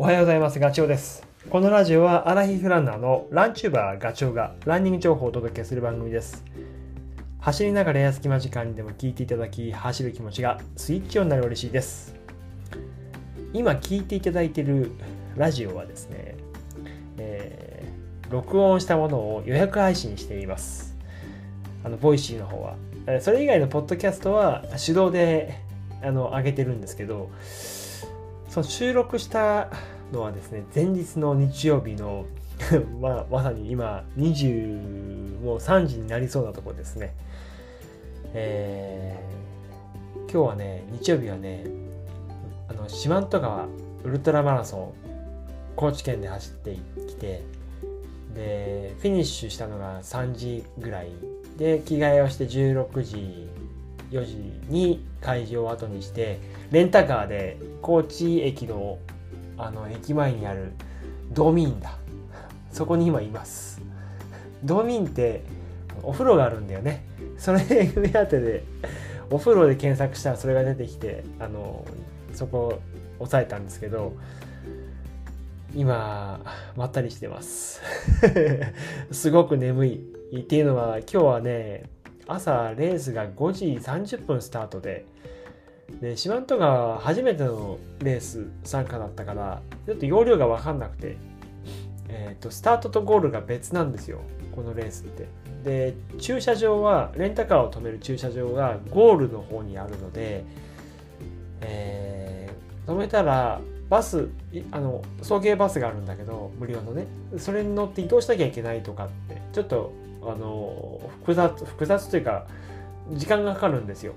おはようございます。ガチョウです。このラジオはアラフィフランナーのランチューバーガチョウがランニング情報をお届けする番組です。走りながらや隙間時間にでも聞いていただき、走る気持ちがスイッチオンになる嬉しいです。今聞いていただいているラジオはですね、えー録音したものを予約配信しています。あの、ボイシーの方は。それ以外のポッドキャストは手動であの上げてるんですけど、その収録したのはですね前日の日曜日の まあまさに今20もう3時になりそうなところですね。えー今日はね日曜日はねあの四万十川ウルトラマラソン高知県で走ってきてでフィニッシュしたのが3時ぐらい。で着替えをして16時4時に会場を後にしてレンタカーで高知駅のあの駅前にあるドミンだ。そこに今います。ドミンってお風呂があるんだよね。それ目当てでお風呂で検索したらそれが出てきてあのそこ押さえたんですけど今まったりしてます。すごく眠い。っていうのは今日はね朝レースが5時30分スタートで。で四万十川初めてのレース参加だったからちょっと容量が分かんなくて、えー、とスタートとゴールが別なんですよ。このレースって。で駐車場はレンタカーを止める駐車場がゴールの方にあるので、えー止めたらバスあの送迎バスがあるんだけど無料のね。それに乗って移動しなきゃいけないとかってちょっとあの複雑複雑というか時間がかかるんですよ。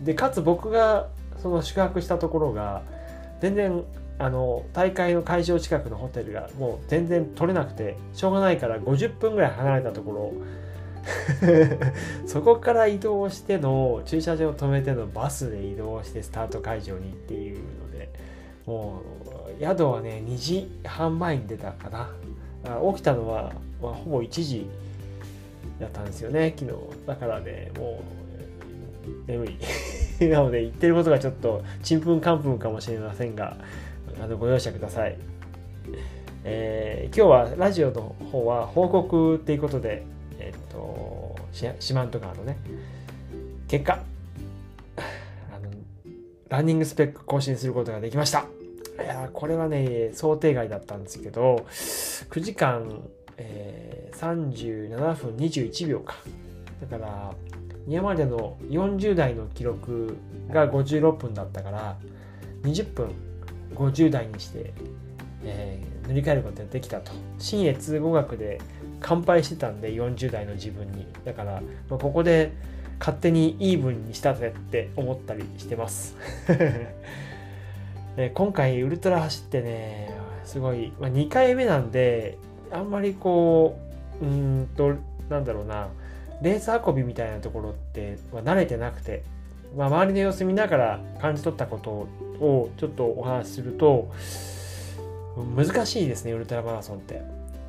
でかつ僕がその宿泊したところが全然あの大会の会場近くのホテルがもう全然取れなくてしょうがないから50分ぐらい離れたところ。そこから移動しての駐車場を止めてのバスで移動してスタート会場にっていうのでもう宿はね2時半前に出たかな。起きたのは、まあ、ほぼ1時だったんですよね。昨日。だからねもう眠い。なので言ってることがちょっとちんぷんかんぷんかもしれませんがあのご容赦ください、えー今日はラジオの方は報告っていうことでえっと四万十川のね結果あのランニングスペック更新することができました。いやこれはね想定外だったんですけど9時間、えー37分21秒か。だから今までの40代の記録が56分だったから20分50代にして、えー塗り替えることができたと。新越語学で乾杯してたんで40代の自分に。だから、まあここで勝手にイーブンにしたぜって思ったりしてます。今回ウルトラ走ってねすごい、まあ、2回目なんであんまりこううんとなんだろうな。レース運びみたいなところって、まあ、慣れてなくて、まあ、周りの様子見ながら感じ取ったことをちょっとお話しすると難しいですねウルトラマラソンって。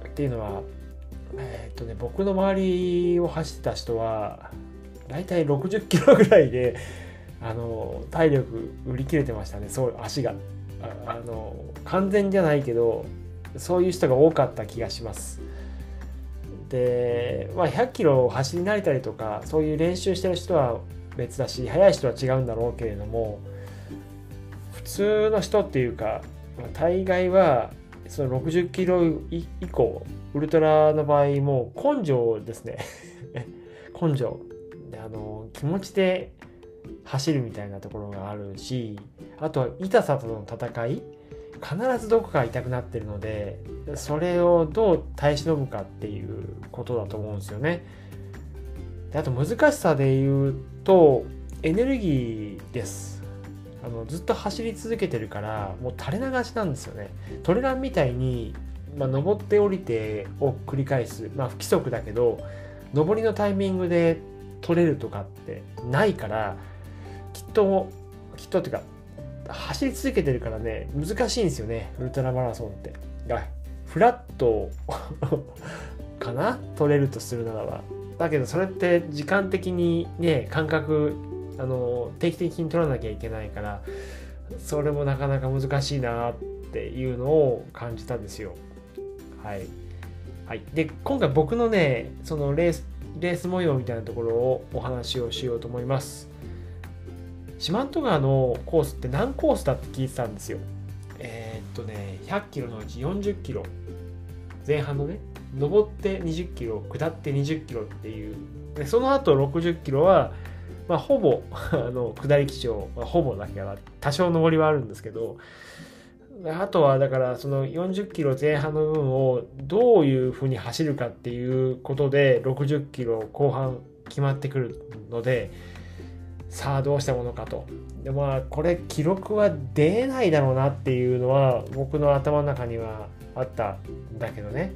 っていうのはえーっとね僕の周りを走ってた人は大体60キロぐらいであの体力売り切れてましたねそう足が。あの完全じゃないけどそういう人が多かった気がします。で、まあ、100キロを走り慣れたりとかそういう練習してる人は別だし速い人は違うんだろうけれども普通の人っていうか大概はその60キロ以以降ウルトラの場合もう根性ですね。根性。であの気持ちで走るみたいなところがあるしあとは痛さとの戦い。必ずどこか痛くなってるのでそれをどう耐え忍ぶかっていうことだと思うんですよね。であと難しさで言うとエネルギーです。あのずっと走り続けてるからもう垂れ流しなんですよね。トレランみたいに、まあ、登って降りてを繰り返す、まあ、不規則だけど上りのタイミングで取れるとかってないからきっときっとっていうか走り続けてるからね難しいんですよねウルトラマラソンって。がフラット かな？取れるとするならば。だけどそれって時間的にね感覚あの定期的に取らなきゃいけないからそれもなかなか難しいなっっていうのを感じたんですよ。はい。はい、で今回僕のねそのレースレース模様みたいなところをお話をしようと思います。四万十川のコースって何コースだって聞いてたんですよ。えー、っとね100キロのうち40キロ。前半のね上って20キロ下って20キロっていう。でその後60キロは、まあ、ほぼ あの下り基調、まあ、ほぼだけは多少上りはあるんですけど。あとはだからその40キロ前半の部分をどういうふうに走るかっていうことで60キロ後半決まってくるのでさあどうしたものかと。でまあこれ記録は出ないだろうなっていうのは僕の頭の中にはあったんだけどね。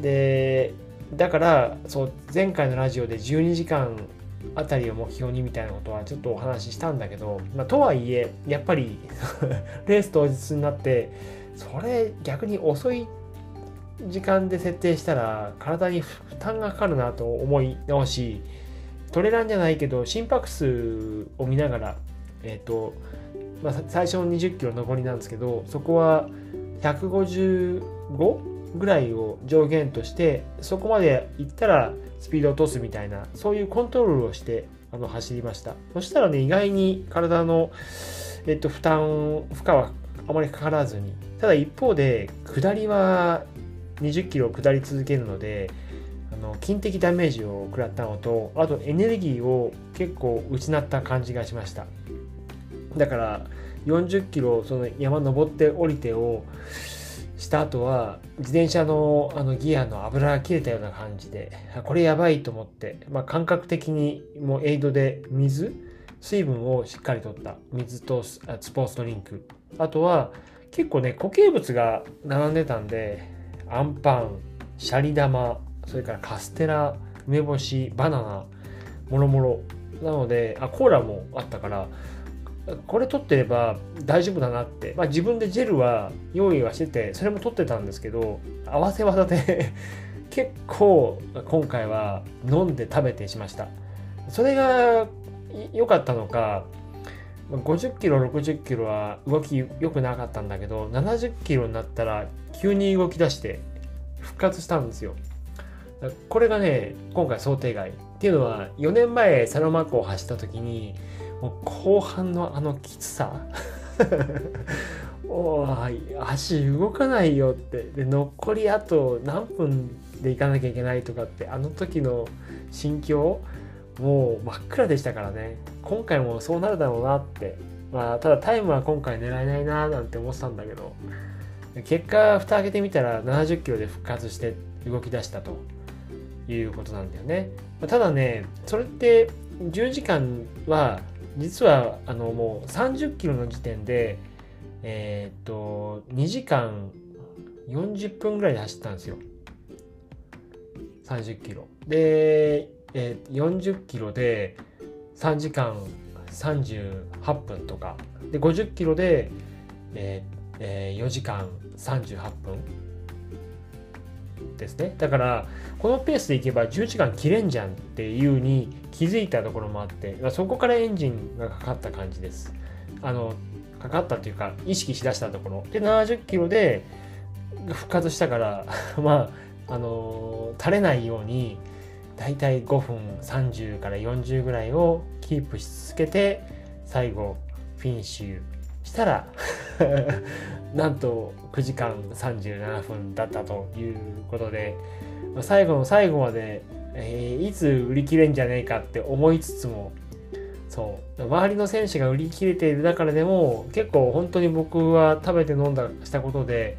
でだからそう前回のラジオで12時間あたりを目標にみたいなことはちょっとお話ししたんだけど、まあ、とはいえやっぱり レース当日になってそれ逆に遅い時間で設定したら体に負担がかかるなと思い直しトレランじゃないけど心拍数を見ながらえ、ー、と、まあ、最初の20キロ上りなんですけどそこは155ぐらいを上限としてそこまで行ったらスピードを落とすみたいなそういうコントロールをしてあの走りました。そしたらね意外に体の、えっと、負担負荷はあまりかからずにただ一方で下りは20キロ下り続けるのでの筋的ダメージを食らったのとあとエネルギーを結構失った感じがしました。だから40キロその山登って降りてをした後は自転車のあのギアの油が切れたような感じでこれやばいと思って、まあ、感覚的にもうエイドで水水分をしっかりとった。水とスポーツドリンク。あとは結構ね固形物が並んでたんでアンパンシャリ玉それからカステラ梅干しバナナもろもろ。なのであコーラもあったからこれ取ってれば大丈夫だなって、まあ、自分でジェルは用意はしててそれも取ってたんですけど合わせ技で 結構今回は飲んで食べてしました。それが良かったのか50キロ60キロは動き良くなかったんだけど70キロになったら急に動き出して復活したんですよ。これがね今回想定外っていうのは4年前サロマ湖を走った時にもう後半のあのきつさ お足動かないよって。で残りあと何分で行かなきゃいけないとかってあの時の心境もう真っ暗でしたからね。今回もそうなるだろうなって。まあただタイムは今回狙えないななんて思ってたんだけど結果蓋開けてみたら70キロで復活して動き出したと。いうことなんだよね。ただねそれって10時間は実はあのもう30キロの時点でえー、っと2時間40分ぐらいで走ったんですよ。30キロ。で、えー、40キロで3時間38分とか。で50キロで、えーえー、4時間38分。ですね。だからこのペースでいけば10時間切れんじゃんっていうに気づいたところもあってまそこからエンジンがかかった感じです。あのかかったというか意識しだしたところ。で70キロで復活したから まああの垂れないようにだいたい5分30から40ぐらいをキープし続けて最後フィニッシュしたら なんと9時間37分だったということで、最後の最後まで、えー、いつ売り切れんじゃねえかって思いつつもそう。周りの選手が売り切れている中でも結構本当に僕は食べて飲んだしたことで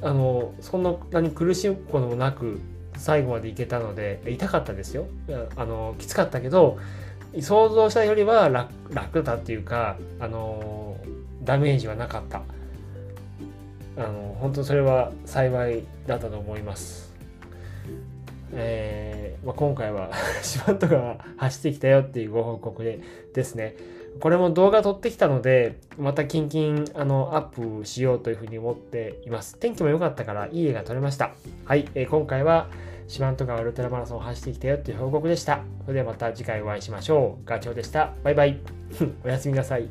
あのそんなに苦しむこともなく最後までいけたので痛かったですよ。あのきつかったけど想像したよりは楽楽だっていうかあのダメージはなかったあの本当それは幸いだったと思います。えーまあ、今回はシマントが走ってきたよっていうご報告でですね。これも動画撮ってきたので、またキンキンあのアップしようというふうに思っています。天気も良かったからいい絵が撮れました。はい、えー、今回は四万十川ウルトラマラソンを走ってきたよっていう報告でした。それではまた次回お会いしましょう。ガチョウでした。バイバイ。おやすみなさい。